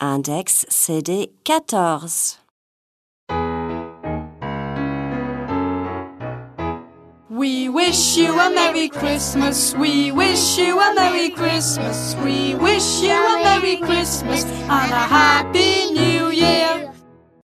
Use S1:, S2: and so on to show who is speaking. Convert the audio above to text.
S1: Index CD 14.
S2: We wish you a Merry Christmas. We wish you a Merry Christmas. We wish you a Merry Christmas and a Happy